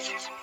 This